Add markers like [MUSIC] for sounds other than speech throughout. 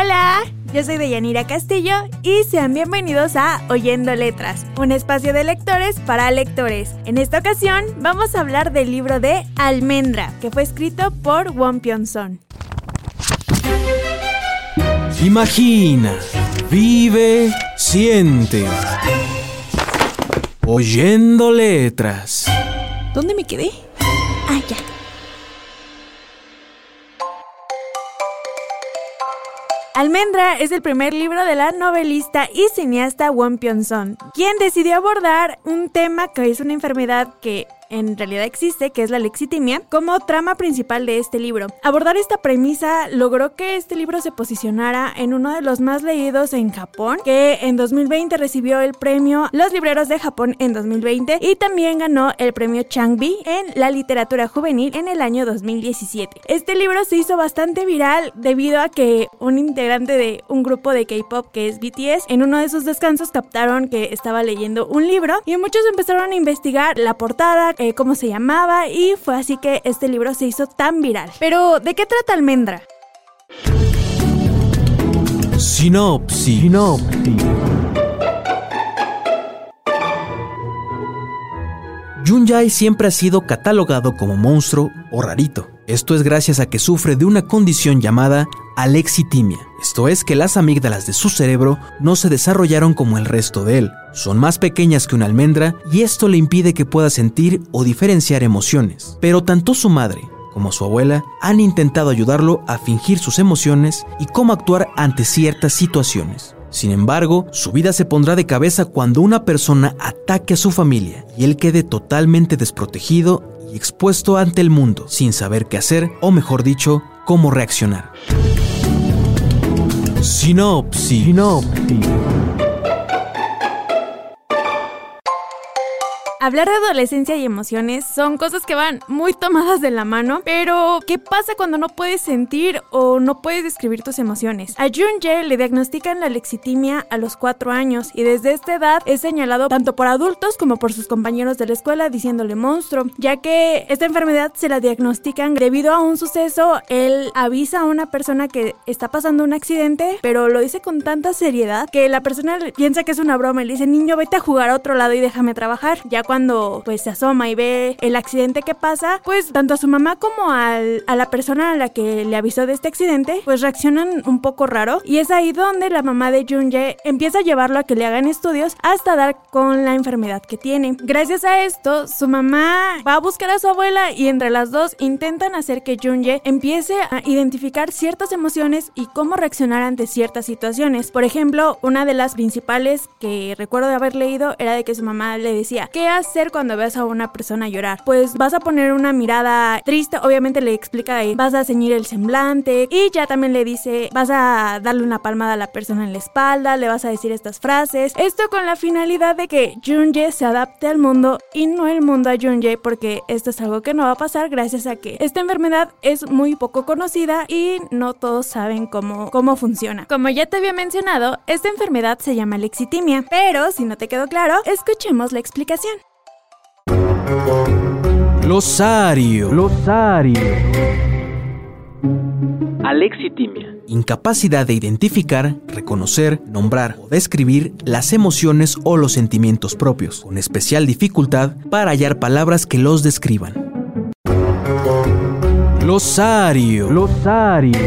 Hola, yo soy Deyanira Castillo y sean bienvenidos a Oyendo Letras, un espacio de lectores para lectores. En esta ocasión vamos a hablar del libro de Almendra, que fue escrito por Won Pyon-son. Imagina, vive, siente. Oyendo letras. ¿Dónde me quedé? Ah, ya. Almendra es el primer libro de la novelista y cineasta Won quien decidió abordar un tema que es una enfermedad que en realidad existe, que es la lexitimia, como trama principal de este libro. Abordar esta premisa logró que este libro se posicionara en uno de los más leídos en Japón, que en 2020 recibió el premio Los Libreros de Japón en 2020 y también ganó el premio Changbi en la literatura juvenil en el año 2017. Este libro se hizo bastante viral debido a que un integrante de un grupo de K-pop que es BTS en uno de sus descansos captaron que estaba leyendo un libro y muchos empezaron a investigar la portada, eh, cómo se llamaba y fue así que este libro se hizo tan viral. Pero, ¿de qué trata Almendra? Sinopsis. Sinopsis. Junjai siempre ha sido catalogado como monstruo o rarito. Esto es gracias a que sufre de una condición llamada alexitimia. Esto es que las amígdalas de su cerebro no se desarrollaron como el resto de él. Son más pequeñas que una almendra y esto le impide que pueda sentir o diferenciar emociones. Pero tanto su madre como su abuela han intentado ayudarlo a fingir sus emociones y cómo actuar ante ciertas situaciones. Sin embargo, su vida se pondrá de cabeza cuando una persona ataque a su familia y él quede totalmente desprotegido y expuesto ante el mundo, sin saber qué hacer o mejor dicho, cómo reaccionar. Sinopsis. Sinopsis. Hablar de adolescencia y emociones son cosas que van muy tomadas de la mano, pero ¿qué pasa cuando no puedes sentir o no puedes describir tus emociones? A Junje le diagnostican la lexitimia a los 4 años y desde esta edad es señalado tanto por adultos como por sus compañeros de la escuela diciéndole monstruo, ya que esta enfermedad se la diagnostican debido a un suceso, él avisa a una persona que está pasando un accidente, pero lo dice con tanta seriedad que la persona piensa que es una broma y le dice, niño, vete a jugar a otro lado y déjame trabajar. Ya cuando pues se asoma y ve el accidente que pasa, pues tanto a su mamá como a la persona a la que le avisó de este accidente, pues reaccionan un poco raro y es ahí donde la mamá de Junje empieza a llevarlo a que le hagan estudios hasta dar con la enfermedad que tiene. Gracias a esto, su mamá va a buscar a su abuela y entre las dos intentan hacer que Junje empiece a identificar ciertas emociones y cómo reaccionar ante ciertas situaciones. Por ejemplo, una de las principales que recuerdo de haber leído era de que su mamá le decía, ¿qué hacer cuando ves a una persona llorar? Pues vas a poner una mirada triste, obviamente le explica ahí, vas a ceñir el semblante y ya también le dice, vas a darle una palmada a la persona en la espalda, le vas a decir estas frases. Esto con la finalidad de que Junje se adapte al mundo y no el mundo a Junje porque esto es algo que no va a pasar gracias a que esta enfermedad es muy poco conocida y no todos saben cómo, cómo funciona. Como ya te había mencionado, esta enfermedad se llama lexitimia, pero si no te quedó claro, escuchemos la explicación. Glosario. Glosario. Alexitimia. Incapacidad de identificar, reconocer, nombrar o describir las emociones o los sentimientos propios, con especial dificultad para hallar palabras que los describan. Glosario. Glosario.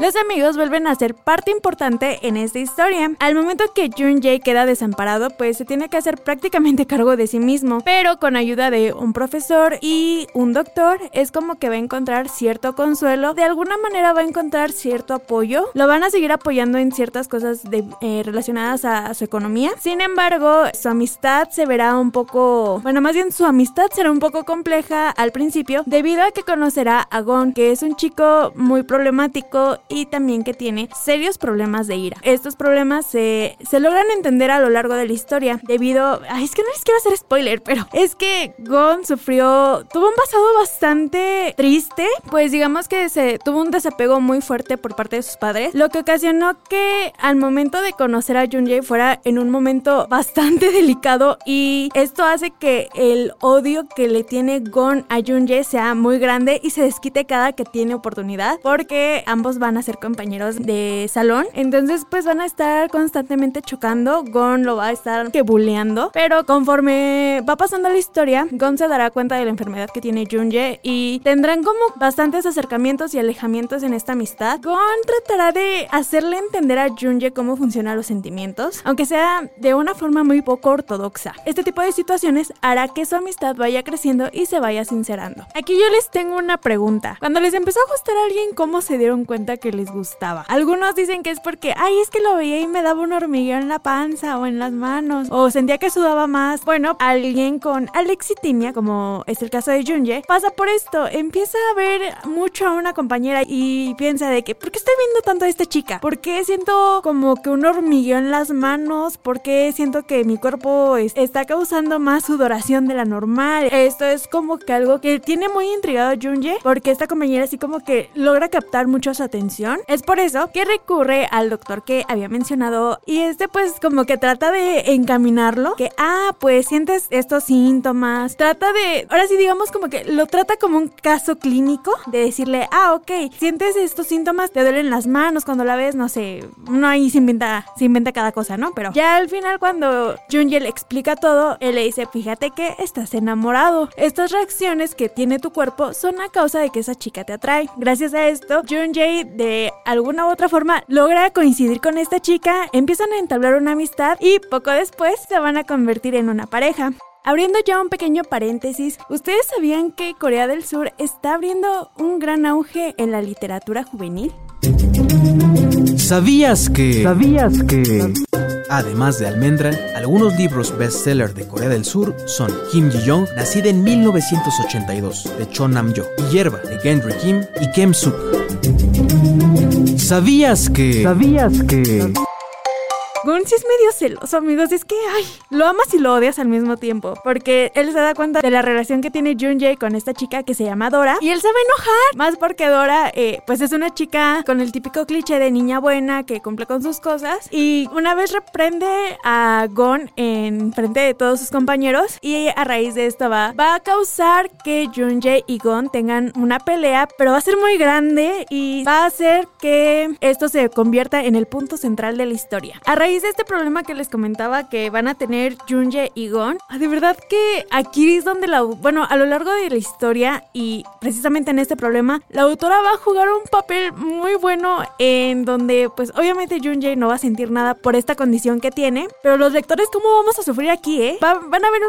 Los amigos vuelven a ser parte importante en esta historia. Al momento que Junjae queda desamparado, pues se tiene que hacer prácticamente [LAUGHS] cargo de sí mismo, pero con ayuda de un profesor y un doctor es como que va a encontrar cierto consuelo, de alguna manera va a encontrar cierto apoyo, lo van a seguir apoyando en ciertas cosas eh, relacionadas a, su economía. Sin embargo, su amistad se verá un poco, bueno, más bien su amistad será un poco compleja al principio debido a que conocerá a Gon, que es un chico muy problemático y también que tiene serios problemas de ira. Estos problemas se, se logran entender a lo largo de la historia debido... Ay, es que no les quiero hacer spoiler, pero es que Gon sufrió... Tuvo un pasado bastante triste, pues digamos que se tuvo un desapego muy fuerte por parte de sus padres, lo que ocasionó que al momento de conocer a Junjae fuera en un momento bastante [LAUGHS] delicado y esto hace que el odio que le tiene Gon a Junjae sea muy grande y se desquite cada que tiene oportunidad porque ambos van a ser compañeros de salón. Entonces, pues van a estar constantemente chocando. Gon lo va a estar que bulleando. Pero conforme va pasando la historia, Gon se dará cuenta de la enfermedad que tiene Junje y tendrán como bastantes acercamientos y alejamientos en esta amistad. Gon tratará de hacerle entender a Junje cómo funcionan los sentimientos, aunque sea de una forma muy poco ortodoxa. Este tipo de situaciones hará que su amistad vaya creciendo y se vaya sincerando. Aquí yo les tengo una pregunta. Cuando les empezó a gustar a alguien, ¿cómo se dieron cuenta que les gustaba? Algunos dicen que es porque, ay, es que lo veía y me daba un hormigueo en la panza o en las manos, o sentía que sudaba más. Bueno, alguien con alexitimia, como es el caso de Junye, pasa por esto, empieza a ver mucho a una compañera y piensa de que, ¿por qué estoy viendo tanto a esta chica? ¿Por qué siento como que un hormigueo en las manos? ¿Por qué siento que mi cuerpo está causando más sudoración de la normal? Esto es como que algo que tiene muy intrigado a Junye, porque esta compañera así como que logra captar mucho su atención. Es por eso que recurre al doctor que había mencionado y este pues como que trata de encaminarlo, que ah, pues sientes estos síntomas, trata de, ahora sí digamos como que lo trata como un caso clínico, de decirle, ah, ok, sientes estos síntomas, te duelen las manos cuando la ves, no sé, no ahí se inventa, se inventa cada cosa, ¿no? Pero ya al final cuando Junji le explica todo, él le dice, fíjate que estás enamorado, estas reacciones que tiene tu cuerpo son a causa de que esa chica te atrae. Gracias a esto, Junji de alguna u otra forma logra coincidir con esta chica, empiezan a entablar una amistad y poco después se van a convertir en una pareja. Abriendo ya un pequeño paréntesis, ¿ustedes sabían que Corea del Sur está abriendo un gran auge en la literatura juvenil? ¿Sabías que... ¿Sabías que... Además de Almendra, algunos libros bestseller de Corea del Sur son Kim Ji-young, nacida en 1982, de Cho Nam-yo, y Hierba, de Gendry Kim y Kem Suk. ¿Sabías que... ¿Sabías que... Gon sí es medio celoso, amigos. Es que, ay, lo amas y lo odias al mismo tiempo. Porque él se da cuenta de la relación que tiene Junjae con esta chica que se llama Dora. Y él se va a enojar. Más porque Dora, eh, pues es una chica con el típico cliché de niña buena que cumple con sus cosas. Y una vez reprende a Gon en frente de todos sus compañeros. Y a raíz de esto va, va a causar que Junjae y Gon tengan una pelea. Pero va a ser muy grande y va a hacer que esto se convierta en el punto central de la historia. A raíz de este problema que les comentaba que van a tener Junje y Gon, ah, de verdad que aquí es donde la, bueno, a lo largo de la historia y precisamente en este problema, la autora va a jugar un papel muy bueno en donde pues obviamente Junje no va a sentir nada por esta condición que tiene, pero los lectores cómo vamos a sufrir aquí, ¿eh? van a haber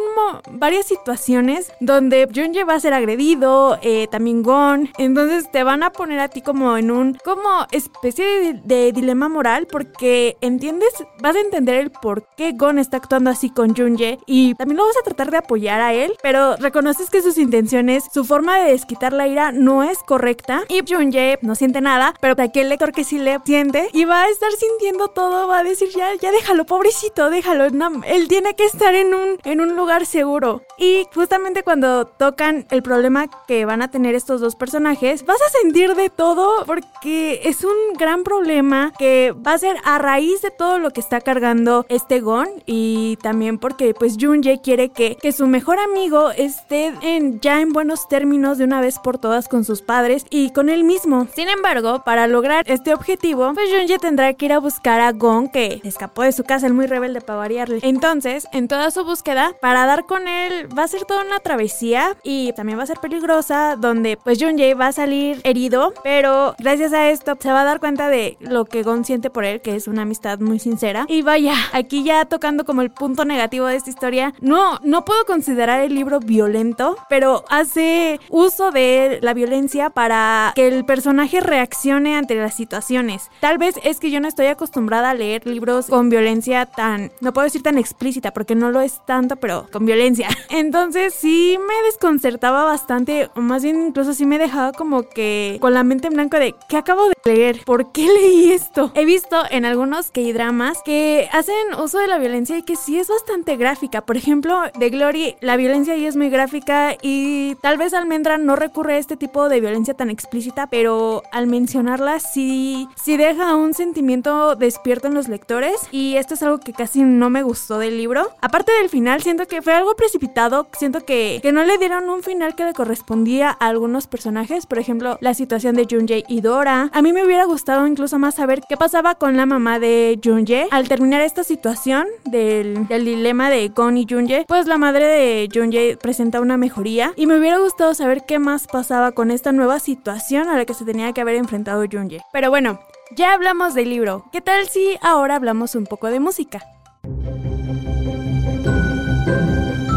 varias situaciones donde Junje va a ser agredido, eh, también Gon, entonces te van a poner a ti como en un, como especie de dilema moral porque entiendes vas a entender el por qué Gon está actuando así con Junye y también lo vas a tratar de apoyar a él, pero reconoces que sus intenciones, su forma de desquitar la ira no es correcta y Junye no siente nada, pero aquel lector que sí le siente y va a estar sintiendo todo, va a decir ya, ya déjalo, pobrecito, déjalo, él tiene que estar en un, en un lugar seguro. Y justamente cuando tocan el problema que van a tener estos dos personajes, vas a sentir de todo porque es un gran problema que va a ser a raíz de todo lo que está cargando este Gon y también porque pues Junje quiere que, que su mejor amigo esté en, ya en buenos términos de una vez por todas con sus padres y con él mismo. Sin embargo, para lograr este objetivo, pues Junje tendrá que ir a buscar a Gon que escapó de su casa, el muy rebelde para variarle. Entonces, en toda su búsqueda, para dar con él va a ser toda una travesía y también va a ser peligrosa donde pues Junje va a salir herido, pero gracias a esto se va a dar cuenta de lo que Gon siente por él, que es una amistad muy sincera. Y vaya, aquí ya tocando como el punto negativo de esta historia, no, no puedo considerar el libro violento, pero hace uso de la violencia para que el personaje reaccione ante las situaciones. Tal vez es que yo no estoy acostumbrada a leer libros con violencia tan, no puedo decir tan explícita, porque no lo es tanto, pero con violencia. [LAUGHS] Entonces sí me desconcertaba bastante, o más bien incluso sí me dejaba como que con la mente en blanco de, ¿qué acabo de leer? ¿Por qué leí esto? He visto en algunos K-dramas que hacen uso de la violencia y que sí es bastante gráfica. Por ejemplo, de Glory, la violencia ahí es muy gráfica y tal vez Almendra no recurre a este tipo de violencia tan explícita, pero al mencionarla sí, sí deja un sentimiento despierto en los lectores y esto es algo que casi no me gustó del libro. Aparte del final, siento que fue algo precipitado, siento que, que no le dieron un final que le correspondía a algunos personajes, por ejemplo, la situación de Junjay y Dora. A mí me hubiera gustado incluso más saber qué pasaba con la mamá de Junjay al terminar esta situación del, del dilema de Gon y Junjay, pues la madre de Junjay presenta una mejoría y me hubiera gustado saber qué más pasaba con esta nueva situación a la que se tenía que haber enfrentado Junjay. Pero bueno, ya hablamos del libro. ¿Qué tal si ahora hablamos un poco de música?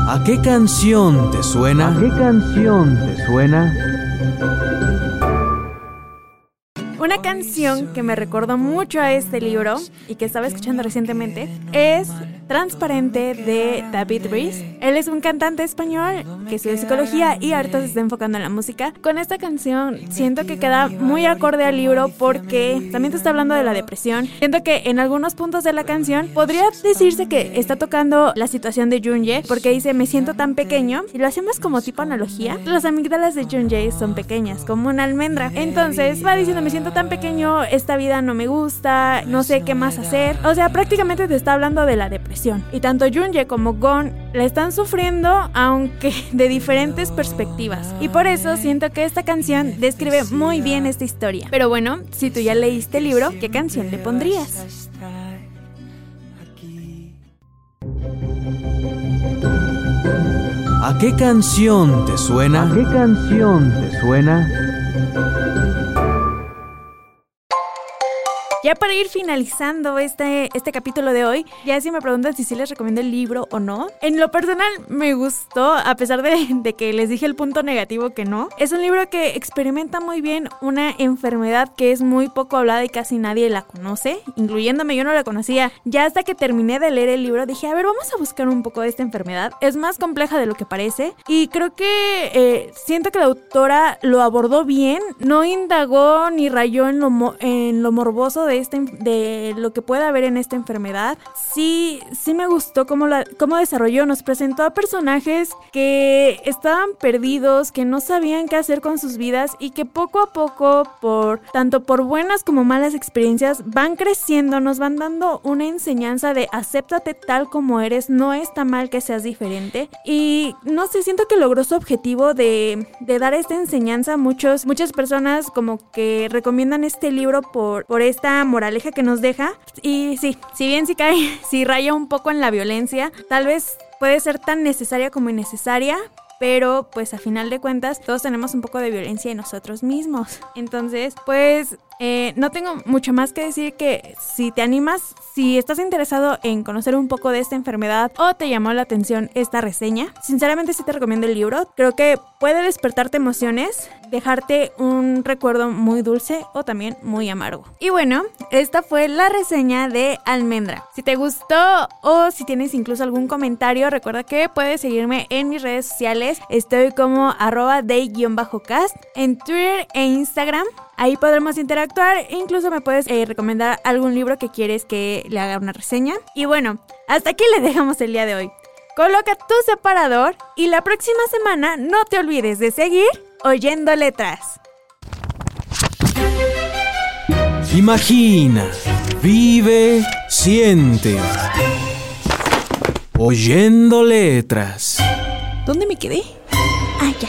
¿A qué canción te suena? ¿A qué canción te suena? Una canción que me recordó mucho a este libro y que estaba escuchando recientemente es Transparente de David Ruiz. Él es un cantante español que estudia psicología y ahorita se está enfocando en la música. Con esta canción siento que queda muy acorde al libro porque también te está hablando de la depresión. Siento que en algunos puntos de la canción podría decirse que está tocando la situación de Junye porque dice me siento tan pequeño y lo hacemos como tipo analogía. Las amígdalas de Junye son pequeñas, como una almendra. Entonces va diciendo me siento tan pequeño, esta vida no me gusta, no sé qué más hacer. O sea, prácticamente te está hablando de la depresión. Y tanto Junye como Gon la están sufriendo, aunque [LAUGHS] de diferentes perspectivas. Y por eso siento que esta canción describe muy bien esta historia. Pero bueno, si tú ya leíste el libro, ¿qué canción le pondrías? ¿A qué canción te suena? ¿A qué canción te suena? Ya para ir finalizando este, este capítulo de hoy, ya si me preguntan si sí les recomiendo el libro o no. En lo personal me gustó, a pesar de, de, que les dije el punto negativo que no. Es un libro que experimenta muy bien una enfermedad que es muy poco hablada y casi nadie la conoce, incluyéndome, yo no la conocía. Ya hasta que terminé de leer el libro dije, a ver, vamos a buscar un poco de esta enfermedad. Es más compleja de lo que parece y creo que eh, siento que la autora lo abordó bien, no indagó ni rayó en lo, en lo morboso de, este, de lo que puede haber en esta enfermedad. Sí, sí me gustó cómo, cómo desarrolló. Nos presentó a personajes que estaban perdidos, que no sabían qué hacer con sus vidas y que poco a poco, por tanto por buenas como malas experiencias, van creciendo, nos van dando una enseñanza de acéptate tal como eres, no está mal que seas diferente. Y no sé, siento que logró su objetivo de, de dar esta enseñanza. Muchos, muchas personas como que recomiendan este libro por, por esta moraleja que nos deja. Y sí, si bien sí cae, [LAUGHS] si raya un poco en la violencia, tal vez puede ser tan necesaria como innecesaria, pero pues a final de cuentas todos tenemos un poco de violencia en nosotros mismos. Entonces, pues eh, no tengo mucho más que decir que si te animas, si estás interesado en conocer un poco de esta enfermedad o te llamó la atención esta reseña, sinceramente sí te recomiendo el libro. Creo que puede despertarte emociones, dejarte un recuerdo muy dulce o también muy amargo. Y bueno, esta fue la reseña de Almendra. Si te gustó o si tienes incluso algún comentario, recuerda que puedes seguirme en mis redes sociales. Estoy como arroba day-cast en Twitter e Instagram. Ahí podremos interactuar e incluso me puedes eh, recomendar algún libro que quieres que le haga una reseña. Y bueno, hasta aquí le dejamos el día de hoy. Coloca tu separador y la próxima semana no te olvides de seguir oyendo letras. Imagina, vive, Consciente. Oyendo letras. ¿Dónde me quedé? Ah, ya.